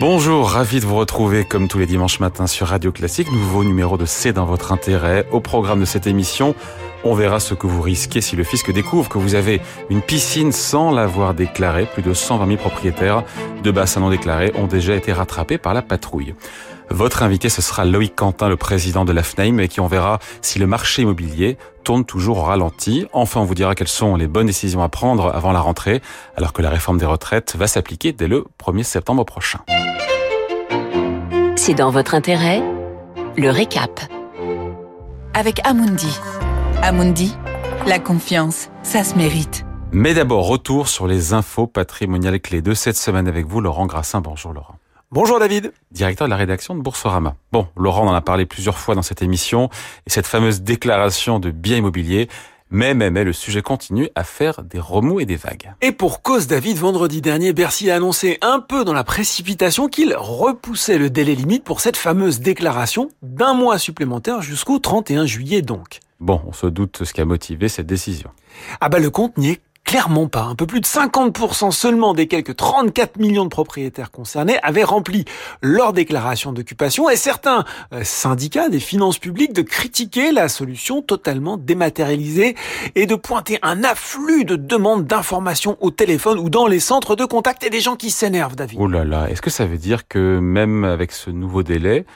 Bonjour, ravi de vous retrouver comme tous les dimanches matins sur Radio Classique. Nouveau numéro de C'est dans votre intérêt. Au programme de cette émission, on verra ce que vous risquez si le fisc découvre que vous avez une piscine sans l'avoir déclarée. Plus de 120 000 propriétaires de bassins non déclarés ont déjà été rattrapés par la patrouille. Votre invité, ce sera Loïc Quentin, le président de l'AFNAIM, et qui on verra si le marché immobilier tourne toujours au ralenti. Enfin, on vous dira quelles sont les bonnes décisions à prendre avant la rentrée, alors que la réforme des retraites va s'appliquer dès le 1er septembre prochain. C'est dans votre intérêt Le récap. Avec Amundi. Amundi, la confiance, ça se mérite. Mais d'abord, retour sur les infos patrimoniales clés de cette semaine avec vous, Laurent Grassin. Bonjour Laurent. Bonjour David. Directeur de la rédaction de Boursorama. Bon, Laurent en a parlé plusieurs fois dans cette émission, et cette fameuse déclaration de biens immobiliers, mais, mais, mais, le sujet continue à faire des remous et des vagues. Et pour cause, David, vendredi dernier, Bercy a annoncé un peu dans la précipitation qu'il repoussait le délai limite pour cette fameuse déclaration d'un mois supplémentaire jusqu'au 31 juillet donc. Bon, on se doute ce qui a motivé cette décision. Ah bah le compte n'y est Clairement pas. Un peu plus de 50% seulement des quelques 34 millions de propriétaires concernés avaient rempli leur déclaration d'occupation et certains euh, syndicats des finances publiques de critiquer la solution totalement dématérialisée et de pointer un afflux de demandes d'informations au téléphone ou dans les centres de contact et des gens qui s'énervent, David. Oh là là, est-ce que ça veut dire que même avec ce nouveau délai,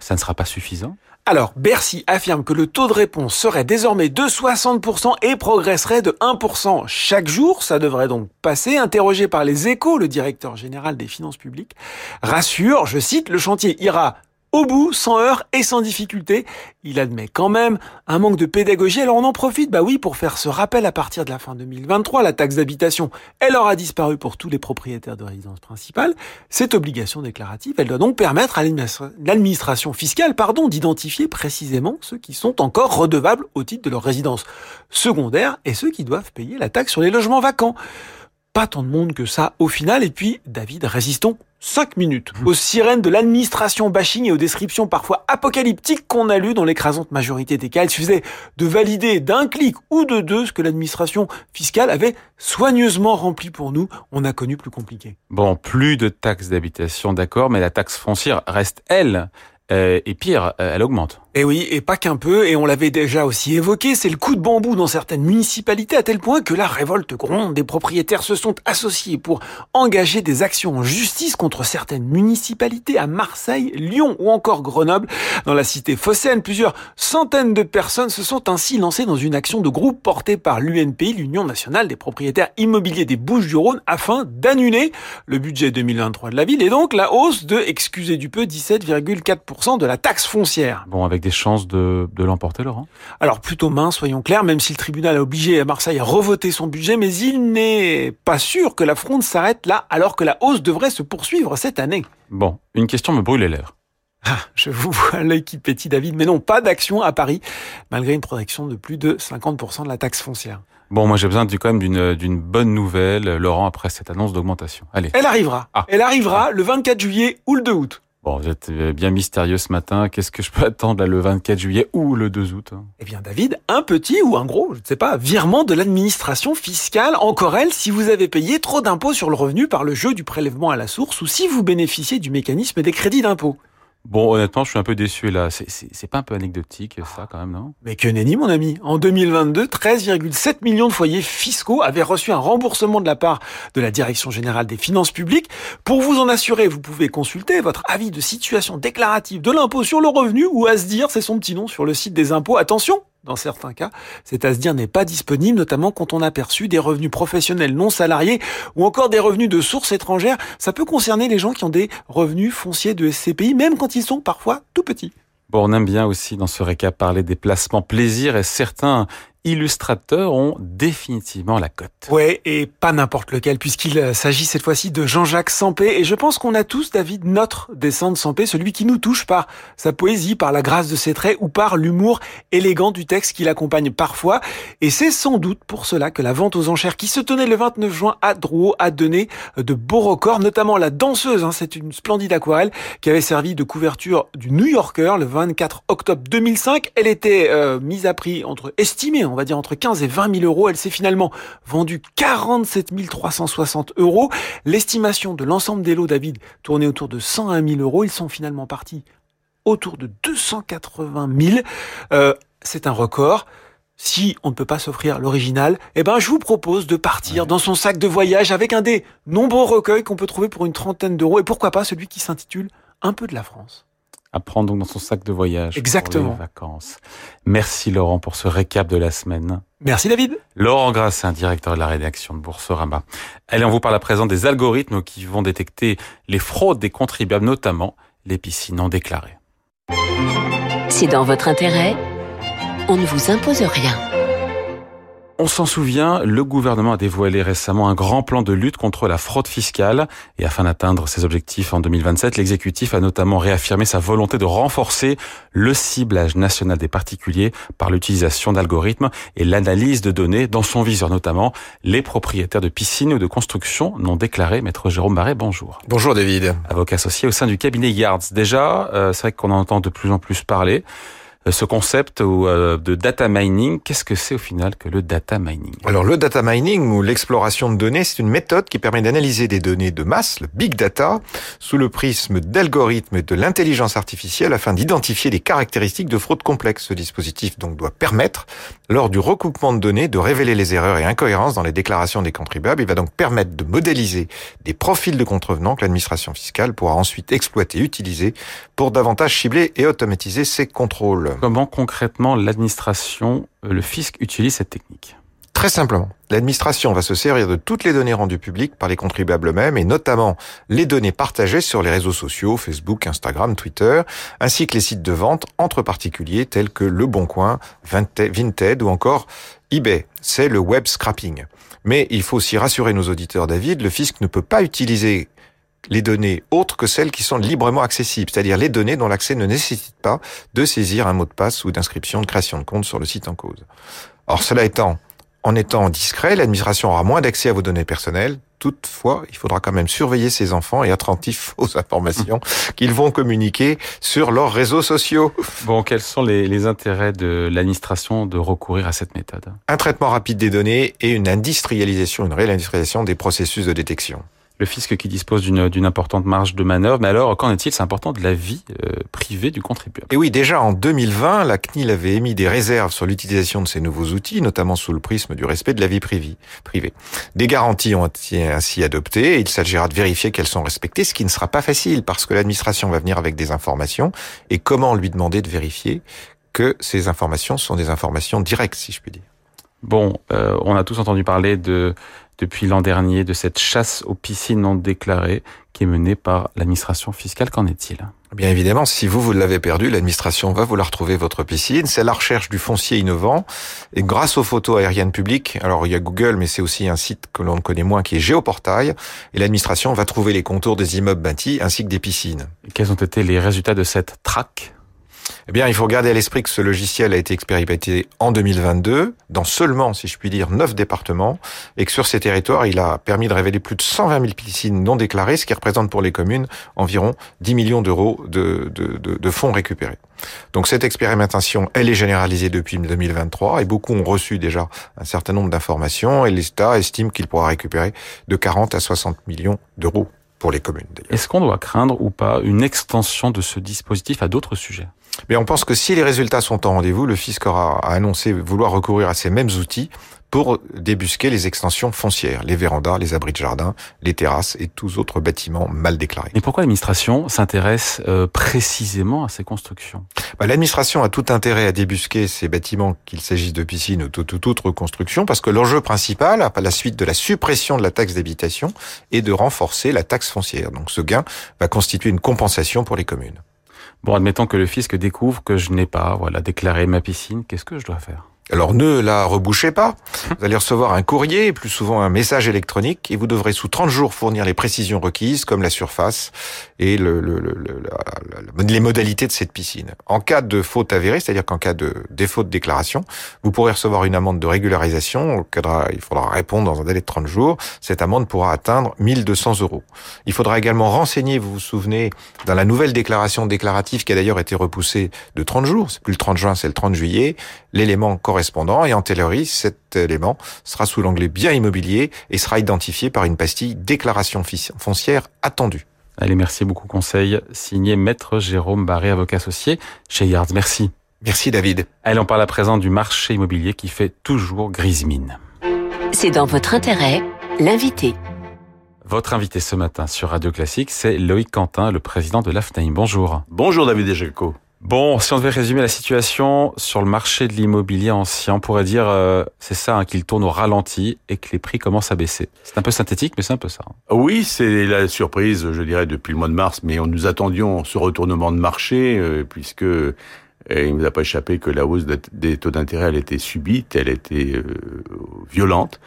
ça ne sera pas suffisant? Alors, Bercy affirme que le taux de réponse serait désormais de 60% et progresserait de 1% chaque jour. Ça devrait donc passer. Interrogé par les échos, le directeur général des finances publiques rassure, je cite, le chantier ira au bout, sans heurts et sans difficulté. Il admet quand même un manque de pédagogie. Alors on en profite, bah oui, pour faire ce rappel à partir de la fin 2023, la taxe d'habitation, elle aura disparu pour tous les propriétaires de résidence principale. Cette obligation déclarative, elle doit donc permettre à l'administration fiscale, pardon, d'identifier précisément ceux qui sont encore redevables au titre de leur résidence secondaire et ceux qui doivent payer la taxe sur les logements vacants pas tant de monde que ça au final. Et puis, David, résistons 5 minutes aux sirènes de l'administration bashing et aux descriptions parfois apocalyptiques qu'on a lues dans l'écrasante majorité des cas. Il suffisait de valider d'un clic ou de deux ce que l'administration fiscale avait soigneusement rempli pour nous. On a connu plus compliqué. Bon, plus de taxes d'habitation, d'accord, mais la taxe foncière reste, elle, euh, et pire, euh, elle augmente. Et oui, et pas qu'un peu, et on l'avait déjà aussi évoqué, c'est le coup de bambou dans certaines municipalités à tel point que la révolte gronde. Des propriétaires se sont associés pour engager des actions en justice contre certaines municipalités à Marseille, Lyon ou encore Grenoble. Dans la cité phocéenne, plusieurs centaines de personnes se sont ainsi lancées dans une action de groupe portée par l'UNPI, l'Union nationale des propriétaires immobiliers des Bouches-du-Rhône, afin d'annuler le budget 2023 de la ville et donc la hausse de, excusez du peu, 17,4% de la taxe foncière. Bon, avec des chances de, de l'emporter, Laurent? Alors plutôt mince, soyons clairs, même si le tribunal a obligé à Marseille à revoter son budget, mais il n'est pas sûr que la fronde s'arrête là, alors que la hausse devrait se poursuivre cette année. Bon, une question me brûle les lèvres. Ah, je vous vois l'œil qui pétille, David, mais non, pas d'action à Paris, malgré une protection de plus de 50% de la taxe foncière. Bon, moi j'ai besoin du, quand même d'une, d'une bonne nouvelle, Laurent, après cette annonce d'augmentation. Allez. Elle arrivera. Ah. Elle arrivera le 24 juillet ou le 2 août. Bon, vous êtes bien mystérieux ce matin. Qu'est-ce que je peux attendre là, le 24 juillet ou le 2 août Eh bien, David, un petit ou un gros, je ne sais pas, virement de l'administration fiscale, encore elle, si vous avez payé trop d'impôts sur le revenu par le jeu du prélèvement à la source ou si vous bénéficiez du mécanisme des crédits d'impôt. Bon, honnêtement, je suis un peu déçu là. C'est pas un peu anecdotique ça quand même, non? Mais que nenni, mon ami. En 2022, 13,7 millions de foyers fiscaux avaient reçu un remboursement de la part de la Direction générale des finances publiques. Pour vous en assurer, vous pouvez consulter votre avis de situation déclarative de l'impôt sur le revenu ou à se dire, c'est son petit nom sur le site des impôts. Attention, dans certains cas, cet ASDIR n'est pas disponible, notamment quand on a perçu des revenus professionnels non salariés ou encore des revenus de sources étrangères. Ça peut concerner les gens qui ont des revenus fonciers de SCPI, même quand ils sont parfois tout petits. Bon, on aime bien aussi dans ce récap parler des placements plaisir et certains illustrateurs ont définitivement la cote. Ouais, et pas n'importe lequel, puisqu'il euh, s'agit cette fois-ci de Jean-Jacques Sampé. Et je pense qu'on a tous, David, notre descente Sampé, celui qui nous touche par sa poésie, par la grâce de ses traits ou par l'humour élégant du texte qui l'accompagne parfois. Et c'est sans doute pour cela que la vente aux enchères qui se tenait le 29 juin à Drouot a donné de beaux records, notamment la danseuse. Hein, c'est une splendide aquarelle qui avait servi de couverture du New Yorker le 24 octobre 2005. Elle était euh, mise à prix entre estimée, on va dire entre 15 et 20 000 euros. Elle s'est finalement vendue 47 360 euros. L'estimation de l'ensemble des lots, David, tournait autour de 101 000 euros. Ils sont finalement partis autour de 280 000. Euh, c'est un record. Si on ne peut pas s'offrir l'original, eh ben, je vous propose de partir dans son sac de voyage avec un des nombreux recueils qu'on peut trouver pour une trentaine d'euros et pourquoi pas celui qui s'intitule Un peu de la France à prendre donc dans son sac de voyage Exactement. pour les vacances. Merci Laurent pour ce récap de la semaine. Merci David. Laurent Grassin, directeur de la rédaction de Boursorama. Allez, on vous parle à présent des algorithmes qui vont détecter les fraudes des contribuables, notamment les piscines non déclarées. C'est dans votre intérêt. On ne vous impose rien. On s'en souvient, le gouvernement a dévoilé récemment un grand plan de lutte contre la fraude fiscale et afin d'atteindre ses objectifs en 2027, l'exécutif a notamment réaffirmé sa volonté de renforcer le ciblage national des particuliers par l'utilisation d'algorithmes et l'analyse de données dans son viseur notamment les propriétaires de piscines ou de constructions non déclarées. Maître Jérôme Barret, bonjour. Bonjour David. Avocat associé au sein du cabinet Yards. Déjà, euh, c'est vrai qu'on en entend de plus en plus parler. Euh, ce concept euh, de data mining, qu'est-ce que c'est au final que le data mining? Alors le data mining ou l'exploration de données, c'est une méthode qui permet d'analyser des données de masse, le big data, sous le prisme d'algorithmes et de l'intelligence artificielle afin d'identifier des caractéristiques de fraude complexe. Ce dispositif donc doit permettre, lors du recoupement de données, de révéler les erreurs et incohérences dans les déclarations des contribuables. Il va donc permettre de modéliser des profils de contrevenants que l'administration fiscale pourra ensuite exploiter utiliser pour davantage cibler et automatiser ses contrôles. Comment concrètement l'administration, euh, le fisc utilise cette technique Très simplement, l'administration va se servir de toutes les données rendues publiques par les contribuables eux-mêmes et notamment les données partagées sur les réseaux sociaux, Facebook, Instagram, Twitter, ainsi que les sites de vente entre particuliers tels que Le Bon Coin, Vinted ou encore eBay. C'est le web scrapping. Mais il faut aussi rassurer nos auditeurs, David, le fisc ne peut pas utiliser les données autres que celles qui sont librement accessibles, c'est-à-dire les données dont l'accès ne nécessite pas de saisir un mot de passe ou d'inscription de création de compte sur le site en cause. Or, cela étant, en étant discret, l'administration aura moins d'accès à vos données personnelles. Toutefois, il faudra quand même surveiller ses enfants et attentifs aux informations qu'ils vont communiquer sur leurs réseaux sociaux. Bon, quels sont les, les intérêts de l'administration de recourir à cette méthode? Un traitement rapide des données et une industrialisation, une réelle industrialisation des processus de détection le fisc qui dispose d'une importante marge de manœuvre. Mais alors, qu'en est-il? C'est important de la vie euh, privée du contribuable. Et oui, déjà en 2020, la CNIL avait émis des réserves sur l'utilisation de ces nouveaux outils, notamment sous le prisme du respect de la vie privée. Des garanties ont été ainsi adoptées et il s'agira de vérifier qu'elles sont respectées, ce qui ne sera pas facile parce que l'administration va venir avec des informations et comment lui demander de vérifier que ces informations sont des informations directes, si je puis dire? Bon, euh, on a tous entendu parler de depuis l'an dernier de cette chasse aux piscines non déclarées qui est menée par l'administration fiscale. Qu'en est-il? Bien évidemment, si vous, vous l'avez perdu, l'administration va vouloir retrouver votre piscine. C'est la recherche du foncier innovant. Et grâce aux photos aériennes publiques, alors il y a Google, mais c'est aussi un site que l'on connaît moins qui est Géoportail. Et l'administration va trouver les contours des immeubles bâtis ainsi que des piscines. Et quels ont été les résultats de cette traque? Eh bien, il faut garder à l'esprit que ce logiciel a été expérimenté en 2022 dans seulement, si je puis dire, neuf départements et que sur ces territoires, il a permis de révéler plus de 120 000 piscines non déclarées, ce qui représente pour les communes environ 10 millions d'euros de, de, fonds récupérés. Donc cette expérimentation, elle est généralisée depuis 2023 et beaucoup ont reçu déjà un certain nombre d'informations et l'État estime qu'il pourra récupérer de 40 à 60 millions d'euros pour les communes. Est-ce qu'on doit craindre ou pas une extension de ce dispositif à d'autres sujets? Mais on pense que si les résultats sont au rendez-vous, le fisc aura annoncé vouloir recourir à ces mêmes outils pour débusquer les extensions foncières, les vérandas, les abris de jardin, les terrasses et tous autres bâtiments mal déclarés. Mais pourquoi l'administration s'intéresse euh, précisément à ces constructions? Bah, L'administration a tout intérêt à débusquer ces bâtiments, qu'il s'agisse de piscines ou de toute autre construction, parce que l'enjeu principal, à la suite de la suppression de la taxe d'habitation, est de renforcer la taxe foncière. Donc ce gain va constituer une compensation pour les communes. Bon, admettons que le fisc découvre que je n'ai pas, voilà, déclaré ma piscine, qu'est-ce que je dois faire? Alors ne la rebouchez pas. Vous allez recevoir un courrier, plus souvent un message électronique, et vous devrez sous 30 jours fournir les précisions requises, comme la surface et le, le, le, les modalités de cette piscine. En cas de faute avérée, c'est-à-dire qu'en cas de défaut de déclaration, vous pourrez recevoir une amende de régularisation. Il faudra répondre dans un délai de 30 jours. Cette amende pourra atteindre 1200 euros. Il faudra également renseigner, vous vous souvenez, dans la nouvelle déclaration déclarative qui a d'ailleurs été repoussée de 30 jours, c'est plus le 30 juin, c'est le 30 juillet, l'élément correspondant et en théorie, cet élément sera sous l'onglet bien immobilier et sera identifié par une pastille déclaration foncière attendue. Allez, merci beaucoup conseil. Signé Maître Jérôme Barré, avocat associé chez Yards. Merci. Merci David. Allez, on parle à présent du marché immobilier qui fait toujours grise mine. C'est dans votre intérêt, l'invité. Votre invité ce matin sur Radio Classique, c'est Loïc Quentin, le président de l'AFNAIM. Bonjour. Bonjour David et Jaco. Bon, si on devait résumer la situation sur le marché de l'immobilier ancien, on pourrait dire euh, c'est ça hein, qu'il tourne au ralenti et que les prix commencent à baisser. C'est un peu synthétique, mais c'est un peu ça. Hein. Oui, c'est la surprise, je dirais, depuis le mois de mars, mais on nous attendions ce retournement de marché euh, puisque euh, il ne nous a pas échappé que la hausse des taux d'intérêt, elle était subite, elle était violente,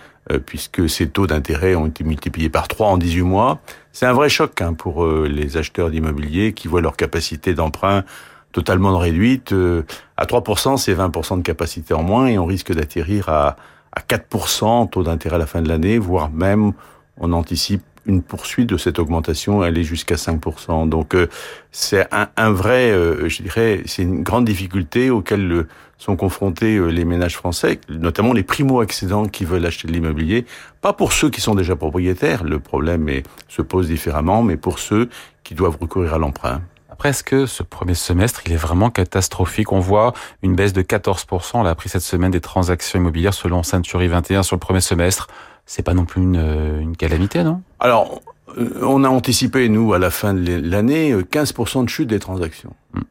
puisque ces taux d'intérêt ont été multipliés par 3 en 18 mois. C'est un vrai choc hein, pour les acheteurs d'immobilier qui voient leur capacité d'emprunt totalement réduite. Euh, à 3%, c'est 20% de capacité en moins et on risque d'atterrir à, à 4% taux d'intérêt à la fin de l'année, voire même on anticipe une poursuite de cette augmentation, aller jusqu'à 5%. Donc euh, c'est un, un, vrai, euh, je dirais, c'est une grande difficulté auquel sont confrontés les ménages français, notamment les primo-accédants qui veulent acheter de l'immobilier. Pas pour ceux qui sont déjà propriétaires, le problème est, se pose différemment, mais pour ceux qui doivent recourir à l'emprunt. Après, est-ce que ce premier semestre, il est vraiment catastrophique On voit une baisse de 14%, on l'a appris cette semaine, des transactions immobilières selon Century 21 sur le premier semestre. C'est pas non plus une, euh, une calamité, non? Alors, euh, on a anticipé, nous, à la fin de l'année, 15% euh, de chute des transactions. Hmm.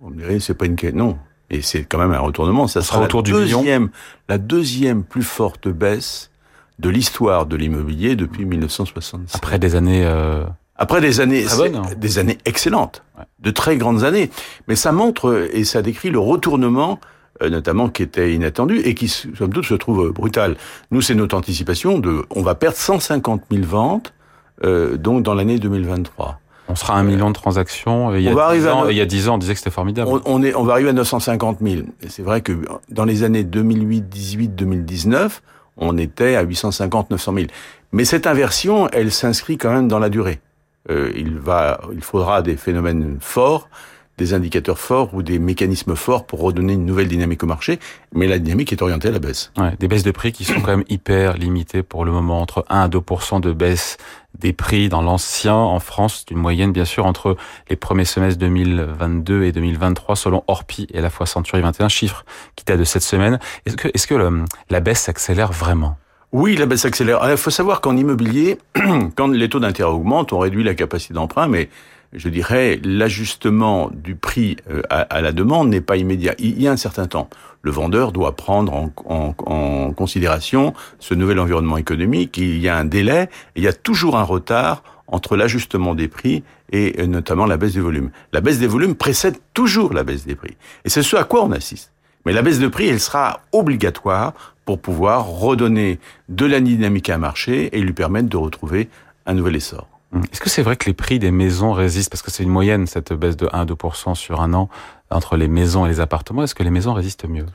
On dirait, c'est pas une... Non. Et c'est quand même un retournement. Ça sera autour la, deuxième, la deuxième plus forte baisse de l'histoire de l'immobilier depuis 1966. Après des années... Après des années, hein. des années excellentes, de très grandes années. Mais ça montre et ça décrit le retournement euh, notamment qui était inattendu et qui, somme toute, se trouve brutal. Nous, c'est notre anticipation de, on va perdre 150 000 ventes, euh, donc dans l'année 2023. On sera à un million de transactions. Il y, a on va arriver ans, il y a 10 ans, on disait que c'était formidable. On, on, est, on va arriver à 950 000. Et c'est vrai que dans les années 2008, 18, 2019, on était à 850, 900 000. Mais cette inversion, elle s'inscrit quand même dans la durée. Euh, il va, il faudra des phénomènes forts, des indicateurs forts ou des mécanismes forts pour redonner une nouvelle dynamique au marché, mais la dynamique est orientée à la baisse. Ouais, des baisses de prix qui sont quand même hyper limitées pour le moment, entre 1 à 2% de baisse des prix dans l'ancien en France, c'est une moyenne bien sûr entre les premiers semestres 2022 et 2023 selon Orpi et la fois Century 21 chiffres qui datent de cette semaine. Est-ce que, est-ce que la baisse s'accélère vraiment? Oui, la baisse accélère. Il faut savoir qu'en immobilier, quand les taux d'intérêt augmentent, on réduit la capacité d'emprunt, mais je dirais l'ajustement du prix euh, à, la demande n'est pas immédiat. Il y a un certain temps. Le vendeur doit prendre en, considération ce nouvel environnement économique. Il y a un délai. il y a toujours un retard entre l'ajustement des prix et euh, notamment la baisse des volumes. La baisse des volumes précède toujours la baisse des prix. Et c'est ce à quoi on assiste. Mais la baisse de prix, elle sera obligatoire pour pouvoir redonner de la dynamique à un marché et lui permettre de retrouver un nouvel essor. Hum. Est-ce que c'est vrai que les prix des maisons résistent? Parce que c'est une moyenne, cette baisse de 1-2% sur un an entre les maisons et les appartements. Est-ce que les maisons résistent mieux?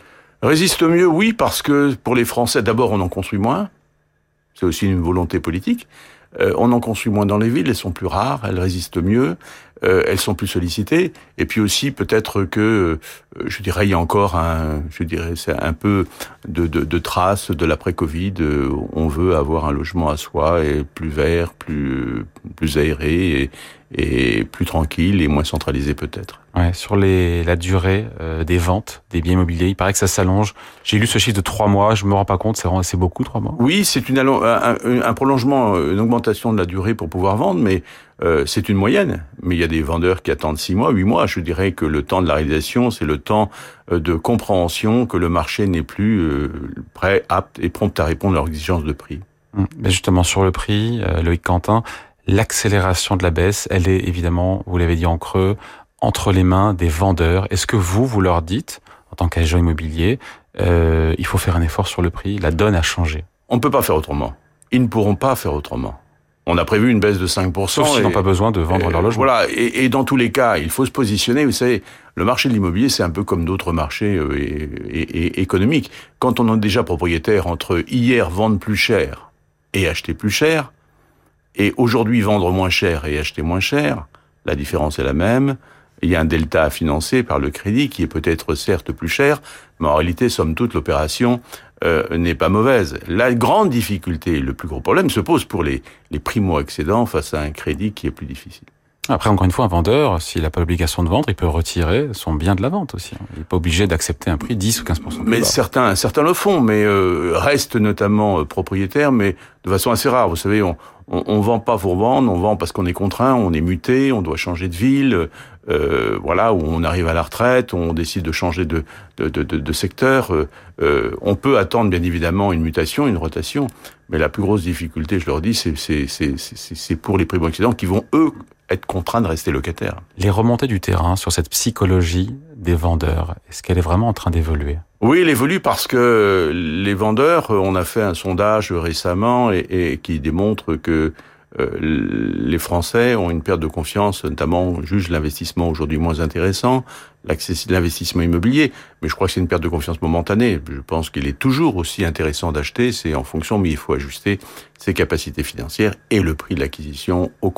Résistent mieux, oui, parce que pour les Français, d'abord, on en construit moins. C'est aussi une volonté politique. Euh, on en construit moins dans les villes, elles sont plus rares, elles résistent mieux, euh, elles sont plus sollicitées. Et puis aussi peut-être que, euh, je dirais, il y a encore un, je dirais, c'est un peu de, de, de traces de l'après-Covid. on veut avoir un logement à soi et plus vert, plus plus aéré et, et plus tranquille et moins centralisé peut-être. Ouais, sur les, la durée euh, des ventes des biens immobiliers, il paraît que ça s'allonge. J'ai lu ce chiffre de trois mois, je me rends pas compte, c'est c'est beaucoup trois mois. Oui, c'est une un, un, prolongement, une augmentation de la durée pour pouvoir vendre, mais euh, c'est une moyenne. Mais il y a des vendeurs qui attendent six mois, huit mois. Je dirais que le temps de la réalisation, c'est le temps euh, de compréhension que le marché n'est plus euh, prêt, apte et prompt à répondre à leurs exigences de prix. Hum, mais justement sur le prix, Loïc Quentin, l'accélération de la baisse, elle est évidemment, vous l'avez dit en creux, entre les mains des vendeurs. Est-ce que vous, vous leur dites, en tant qu'agent immobilier, euh, il faut faire un effort sur le prix. La donne a changé? On ne peut pas faire autrement. Ils ne pourront pas faire autrement. On a prévu une baisse de 5%. Sauf s'ils n'ont pas besoin de vendre leur logement. Voilà, et, et, dans tous les cas, il faut se positionner. Vous savez, le marché de l'immobilier, c'est un peu comme d'autres marchés euh, et, et, économiques. Quand on est déjà propriétaire entre hier vendre plus cher et acheter plus cher, et aujourd'hui vendre moins cher et acheter moins cher, la différence est la même. Il y a un delta à financer par le crédit qui est peut-être certes plus cher, mais en réalité, somme toute, l'opération euh, n'est pas mauvaise. La grande difficulté, le plus gros problème se pose pour les, les primo-accédants face à un crédit qui est plus difficile. Après, encore une fois, un vendeur, s'il n'a pas l'obligation de vendre, il peut retirer son bien de la vente aussi. Il n'est pas obligé d'accepter un prix 10 ou 15% Mais bas. certains, certains le font, mais euh, restent notamment euh, propriétaires, mais de façon assez rare. Vous savez, on, on, on vend pas pour vendre, on vend parce qu'on est contraint, on est muté, on doit changer de ville, euh, voilà, où on arrive à la retraite, on décide de changer de, de, de, de, secteur. Euh, on peut attendre bien évidemment une mutation, une rotation, mais la plus grosse difficulté, je leur dis, c'est pour les primo-accédants qui vont eux être contraints de rester locataires. Les remontées du terrain sur cette psychologie des vendeurs, est-ce qu'elle est vraiment en train d'évoluer? Oui, elle évolue parce que les vendeurs, on a fait un sondage récemment et, qui démontre que euh, les Français ont une perte de confiance, notamment jugent l'investissement aujourd'hui moins intéressant, l'investissement immobilier, mais je crois que c'est une perte de confiance momentanée. Je pense qu'il est toujours aussi intéressant d'acheter, c'est en fonction, mais il faut ajuster ses capacités financières et le prix de l'acquisition au,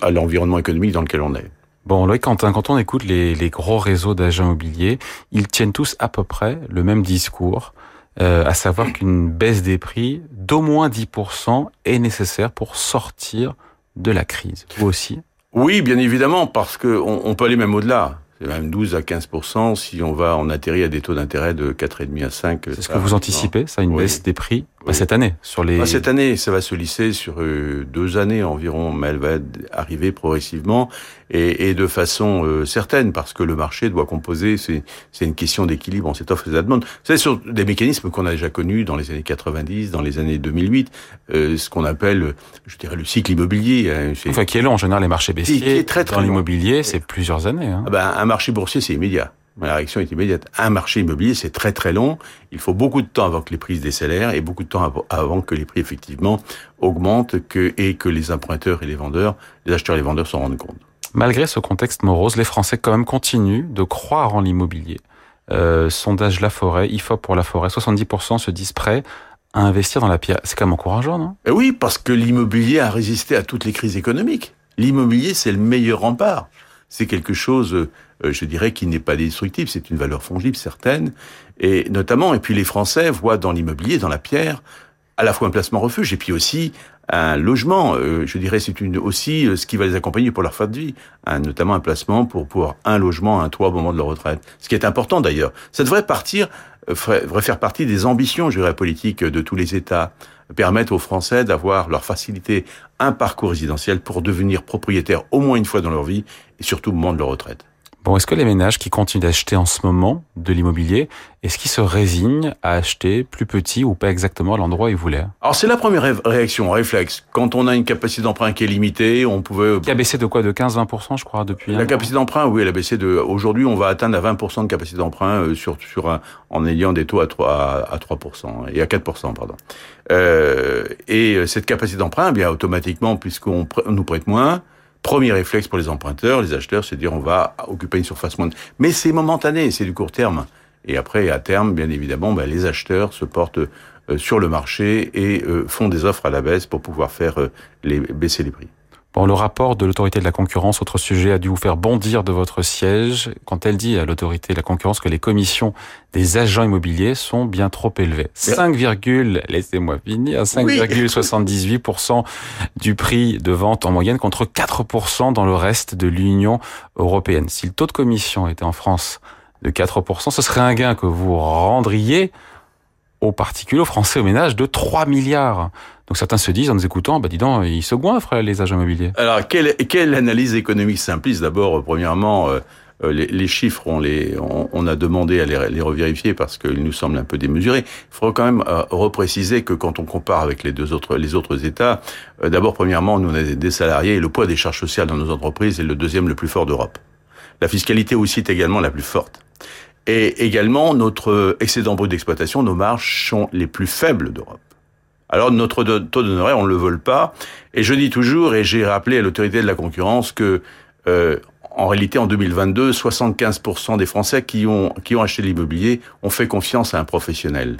à l'environnement économique dans lequel on est. Bon, Loïc Quentin, quand on écoute les, les gros réseaux d'agents immobiliers, ils tiennent tous à peu près le même discours. Euh, à savoir qu'une baisse des prix d'au moins 10% est nécessaire pour sortir de la crise. Vous aussi? Oui, bien évidemment, parce qu'on on peut aller même au-delà. C'est même 12 à 15 si on va en atterrir à des taux d'intérêt de 4,5 à 5. C'est ce que vous anticipez, ça, une oui. baisse des prix? Oui. cette année sur les. Cette année, ça va se lisser sur euh, deux années environ, mais elle va arriver progressivement et, et de façon euh, certaine parce que le marché doit composer. C'est c'est une question d'équilibre en cette offre et cette demande. C'est sur des mécanismes qu'on a déjà connus dans les années 90, dans les années 2008, euh, ce qu'on appelle, je dirais, le cycle immobilier. Hein, enfin, qui est long en général, les marchés baissiers. Qui est très, très dans l'immobilier, c'est plusieurs années. Hein. Ah ben, un marché boursier, c'est immédiat. La réaction est immédiate. Un marché immobilier, c'est très très long. Il faut beaucoup de temps avant que les prix se décélèrent et beaucoup de temps avant que les prix effectivement augmentent que, et que les emprunteurs et les vendeurs, les acheteurs et les vendeurs s'en rendent compte. Malgré ce contexte morose, les Français quand même continuent de croire en l'immobilier. Euh, sondage La Forêt, IFOP pour La Forêt, 70% se disent prêts à investir dans la pierre. C'est quand même encourageant, non? Et Oui, parce que l'immobilier a résisté à toutes les crises économiques. L'immobilier, c'est le meilleur rempart. C'est quelque chose, euh, je dirais, qui n'est pas destructible. C'est une valeur fongible certaine, et notamment. Et puis les Français voient dans l'immobilier, dans la pierre, à la fois un placement refuge et puis aussi un logement. Euh, je dirais, c'est aussi ce qui va les accompagner pour leur fin de vie, notamment un placement pour pouvoir un logement, un toit au moment de leur retraite. Ce qui est important d'ailleurs. Ça devrait partir, euh, devrait faire partie des ambitions, je dirais, politiques de tous les États permettre aux Français d'avoir leur facilité un parcours résidentiel pour devenir propriétaires au moins une fois dans leur vie et surtout au moment de leur retraite. Bon, est-ce que les ménages qui continuent d'acheter en ce moment de l'immobilier, est-ce qu'ils se résignent à acheter plus petit ou pas exactement à l'endroit où ils voulaient? Alors c'est la première ré réaction, réflexe. Quand on a une capacité d'emprunt qui est limitée, on pouvait... Qui a baissé de quoi? De 15-20% je crois depuis La capacité d'emprunt, oui, elle a baissé de... Aujourd'hui, on va atteindre à 20% de capacité d'emprunt sur, sur un... en ayant des taux à 3, à 3% et à 4%, pardon. Euh, et cette capacité d'emprunt, eh bien automatiquement, puisqu'on nous prête moins, Premier réflexe pour les emprunteurs, les acheteurs, c'est de dire on va occuper une surface moindre. Mais c'est momentané, c'est du court terme. Et après, à terme, bien évidemment, ben, les acheteurs se portent euh, sur le marché et euh, font des offres à la baisse pour pouvoir faire euh, les, baisser les prix. Bon, le rapport de l'autorité de la concurrence, autre sujet, a dû vous faire bondir de votre siège quand elle dit à l'autorité de la concurrence que les commissions des agents immobiliers sont bien trop élevées. 5, laissez-moi finir, 5,78% du prix de vente en moyenne contre 4% dans le reste de l'Union européenne. Si le taux de commission était en France de 4%, ce serait un gain que vous rendriez aux particuliers, aux Français, aux ménages de 3 milliards. Donc certains se disent en nous écoutant, bah dis donc, ils se goinfrent les agents immobiliers. Alors quelle, quelle analyse économique simpliste D'abord, premièrement, euh, les, les, chiffres, on, les, on, on, a demandé à les, les revérifier parce qu'ils nous semblent un peu démesurés. Il faudra quand même euh, repréciser que quand on compare avec les deux autres, les autres États, euh, d'abord, premièrement, nous on a des salariés et le poids des charges sociales dans nos entreprises est le deuxième le plus fort d'Europe. La fiscalité aussi est également la plus forte. Et également, notre excédent brut d'exploitation, nos marges sont les plus faibles d'Europe. Alors notre taux d'honoraire, on ne le vole pas. Et je dis toujours, et j'ai rappelé à l'autorité de la concurrence que euh, en réalité, en 2022, 75% des Français qui ont, qui ont acheté l'immobilier ont fait confiance à un professionnel.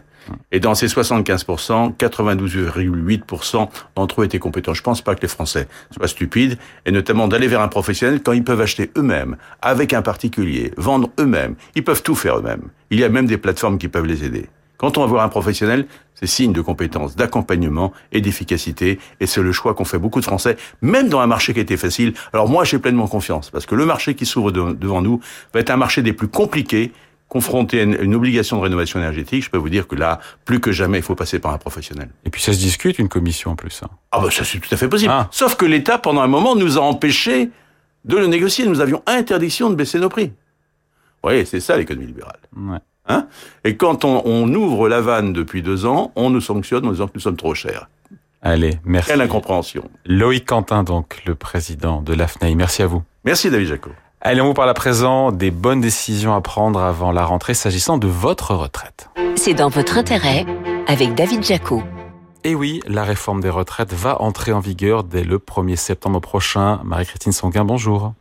Et dans ces 75%, 92,8% d'entre eux étaient compétents. Je pense pas que les Français soient stupides, et notamment d'aller vers un professionnel quand ils peuvent acheter eux-mêmes, avec un particulier, vendre eux-mêmes. Ils peuvent tout faire eux-mêmes. Il y a même des plateformes qui peuvent les aider. Quand on va voir un professionnel, c'est signe de compétence, d'accompagnement et d'efficacité. Et c'est le choix qu'ont fait beaucoup de Français, même dans un marché qui était facile. Alors moi, j'ai pleinement confiance, parce que le marché qui s'ouvre devant nous va être un marché des plus compliqués, confronté à une, obligation de rénovation énergétique. Je peux vous dire que là, plus que jamais, il faut passer par un professionnel. Et puis ça se discute, une commission en plus. Hein. Ah bah ça c'est tout à fait possible. Ah. Sauf que l'État, pendant un moment, nous a empêchés de le négocier. Nous avions interdiction de baisser nos prix. Vous voyez, c'est ça l'économie libérale. Ouais. Hein? Et quand on, ouvre la vanne depuis deux ans, on nous sanctionne en disant que nous sommes trop chers. Allez, merci. Quelle incompréhension. Loïc Quentin, donc, le président de l'AFNAI. Merci à vous. Merci, David Jaco. Allez, on vous parle à présent des bonnes décisions à prendre avant la rentrée s'agissant de votre retraite. C'est dans votre intérêt avec David Jaco. Et oui, la réforme des retraites va entrer en vigueur dès le 1er septembre prochain. Marie-Christine Songuin, bonjour.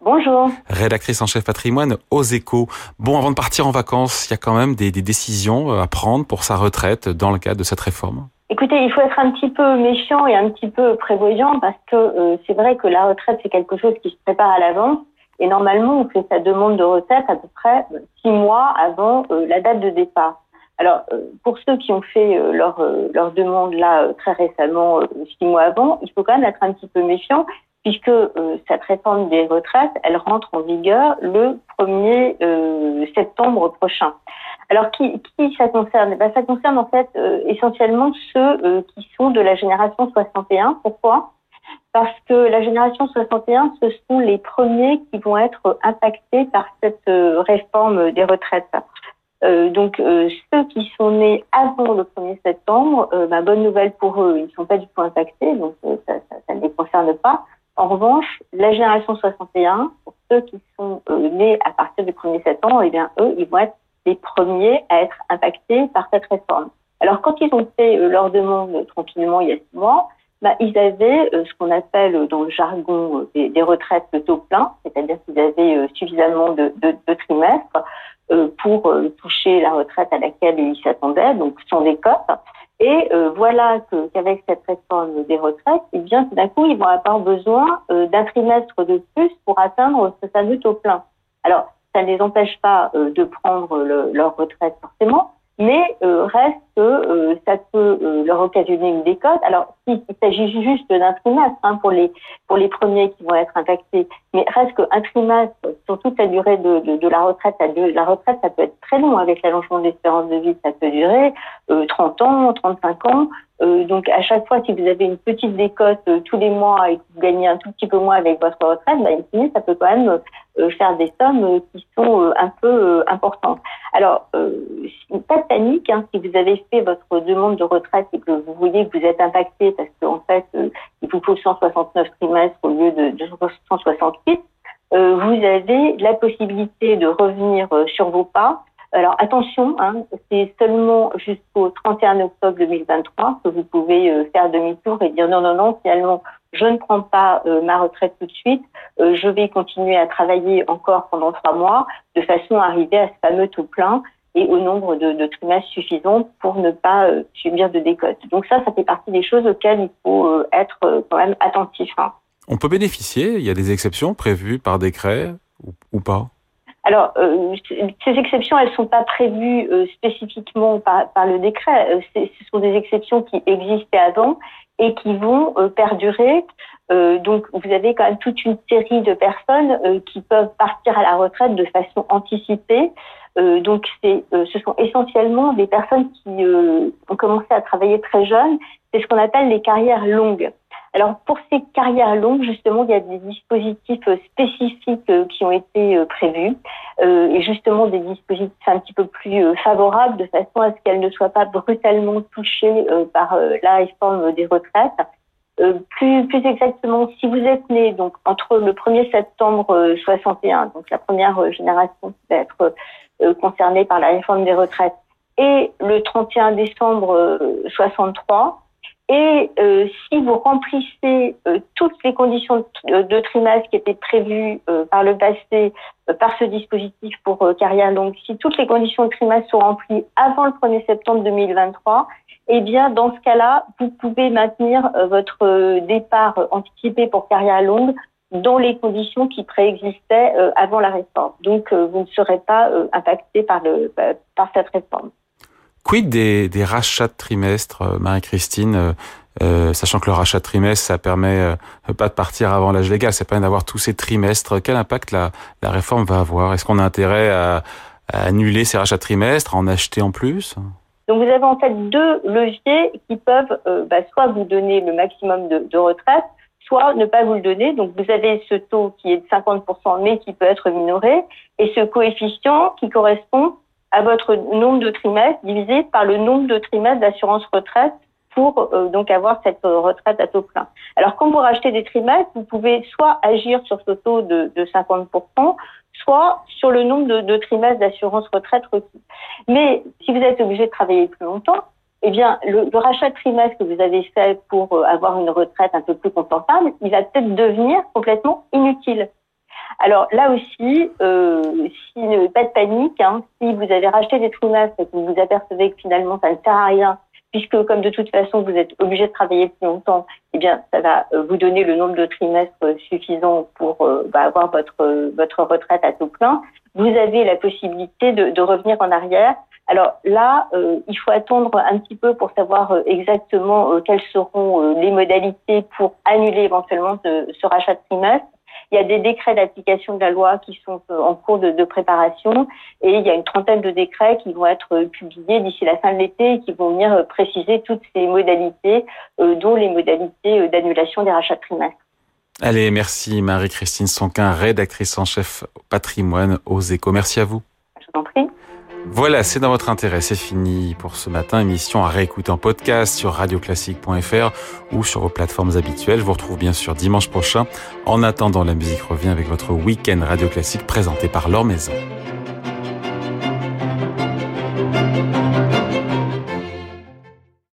Bonjour. Rédactrice en chef patrimoine aux échos. Bon, avant de partir en vacances, il y a quand même des, décisions euh, à prendre pour sa retraite dans le cadre de cette réforme. Écoutez, il faut être un petit peu méfiant et un petit peu prévoyant parce que euh, c'est vrai que la retraite, c'est quelque chose qui se prépare à l'avance. Et normalement, on fait sa demande de retraite à peu près euh, six mois avant la date de départ. Alors, pour ceux qui ont fait leur, leur demande là très récemment, six mois avant, il faut quand même être un petit peu méfiant puisque euh, cette réforme des retraites, elle rentre en vigueur le 1er euh, septembre prochain. Alors, qui, qui ça concerne? Ben, Ça concerne en fait euh, essentiellement ceux qui sont de la génération 61. Pourquoi? Parce que la génération 61, ce sont les premiers qui vont être impactés par cette réforme des retraites. donc, ceux qui sont nés avant le 1er septembre, ben, bonne nouvelle pour eux, ils ne sont pas du tout impactés, donc ça, ça, ça ne les concerne pas. En revanche, la génération 61, pour ceux qui sont euh, nés à partir du 1er septembre, eh bien, eux, ils vont être les premiers à être impactés par cette réforme. Alors, quand ils ont fait euh, leur demande tranquillement il y a six mois, bah, ils avaient euh, ce qu'on appelle dans le jargon des, retraites de taux plein, c'est-à-dire qu'ils avaient suffisamment de, de, de trimestres pour toucher la retraite à laquelle ils s'attendaient, donc sans des cotes. Et euh, voilà qu'avec cette réforme des retraites, eh bien, tout d'un coup, ils vont avoir besoin euh, d'un trimestre de plus pour atteindre ce fameux taux plein. Alors, ça ne les empêche pas euh, de prendre leur retraite forcément, mais reste que ça peut leur occasionner une décote. Alors, s'il s'agit juste d'un trimestre hein, pour les pour les premiers qui vont être impactés, mais reste qu'un trimestre sur toute la durée de, de, de la retraite, la retraite, ça peut être très long avec l'allongement de l'espérance de vie, ça peut durer 30 ans, 35 ans. Euh, donc à chaque fois, si vous avez une petite décote euh, tous les mois et que vous gagnez un tout petit peu moins avec votre retraite, bah, ça peut quand même euh, faire des sommes qui sont un peu importantes. Alors, pas de panique hein, si vous avez fait votre demande de retraite et que vous voyez que vous êtes impacté parce qu'en fait, il vous faut 169 trimestres au lieu de, de 168. vous avez la possibilité de revenir sur vos pas alors attention, hein, c'est seulement jusqu'au 31 octobre 2023 que vous pouvez euh, faire demi-tour et dire non, non, non, finalement, je ne prends pas euh, ma retraite tout de suite, euh, je vais continuer à travailler encore pendant trois mois de façon à arriver à ce fameux tout plein et au nombre de, de trimestres suffisants pour ne pas subir de décote. Donc ça, ça fait partie des choses auxquelles il faut être quand même attentif. Hein. On peut bénéficier, il y a des exceptions prévues par décret ou pas? Alors, euh, ces exceptions, elles sont pas prévues euh, spécifiquement par, par, le décret. Euh, ce sont des exceptions qui existaient avant et qui vont perdurer. donc, vous avez quand même toute une série de personnes qui peuvent partir à la retraite de façon anticipée. donc, c'est, ce sont essentiellement des personnes qui ont commencé à travailler très jeunes. C'est ce qu'on appelle les carrières longues. Alors pour ces carrières longues, justement, il y a des dispositifs euh, spécifiques euh, qui ont été euh, prévus et justement des dispositifs un petit peu plus favorables de façon à ce qu'elles ne soient pas brutalement touchées par la réforme des retraites. plus, plus exactement, si vous êtes né donc entre le 1er septembre 61, donc la première génération qui va être concernés par la réforme des retraites et le 31 décembre 63. Et euh, si vous remplissez euh, toutes les conditions de, trimestre qui étaient prévues euh, par le passé par ce dispositif pour carrière longue, si toutes les conditions de trimestre sont remplies avant le 1er septembre 2023, eh bien, dans ce cas-là, vous pouvez maintenir votre départ anticipé pour carrière longue dans les conditions qui préexistaient avant la réforme. Donc, vous ne serez pas impacté par cette réforme. Quid des, des rachats de trimestre, euh, Marie-Christine euh, euh, sachant que le rachat de trimestre, ça permet pas de partir avant l'âge légal, ça permet d'avoir tous ces trimestres. Quel impact la, la réforme va avoir? Est-ce qu'on a intérêt à, annuler ces rachats de trimestre, à en acheter en plus? Donc vous avez en fait deux leviers qui peuvent bah, soit vous donner le maximum de, de retraite, soit ne pas vous le donner. Donc vous avez ce taux qui est de 50% mais qui peut être minoré et ce coefficient qui correspond à votre nombre de trimestres divisé par le nombre de trimestres d'assurance retraite pour euh, donc avoir cette retraite à taux plein. Alors quand vous rachetez des trimestres, vous pouvez soit agir sur ce taux de, de 50%, soit sur le nombre de, de trimestres d'assurance retraite requis. Mais si vous êtes obligé de travailler plus longtemps, eh bien, le, le, rachat de trimestre que vous avez fait pour euh, avoir une retraite un peu plus confortable, il va peut-être devenir complètement inutile. Alors là aussi, euh, si, pas de panique, hein, si vous avez racheté des trimestres et que vous vous apercevez que finalement ça ne sert à rien, puisque comme de toute façon vous êtes obligé de travailler plus longtemps, eh bien ça va euh, vous donner le nombre de trimestres suffisant pour euh, bah, avoir votre votre retraite à tout plein. Vous avez la possibilité de, de revenir en arrière. Alors là, euh, il faut attendre un petit peu pour savoir exactement quelles seront les modalités pour annuler éventuellement ce, ce rachat de trimestre. Il y a des décrets d'application de la loi qui sont euh, en cours de, préparation et il y a une trentaine de décrets qui vont être euh, publiés d'ici la fin de l'été et qui vont venir euh, préciser toutes ces modalités, dont les modalités d'annulation des rachats de trimestre. Allez, merci Marie-Christine Sonquin, rédactrice en chef patrimoine aux échos. Merci à vous. Je vous en prie. Voilà, c'est dans votre intérêt. C'est fini pour ce matin. Émission à réécouter en podcast sur radioclassique.fr ou sur vos plateformes habituelles. Je vous retrouve bien sûr dimanche prochain. En attendant, la musique revient avec votre week-end Radio Classique présenté par Laure Maison.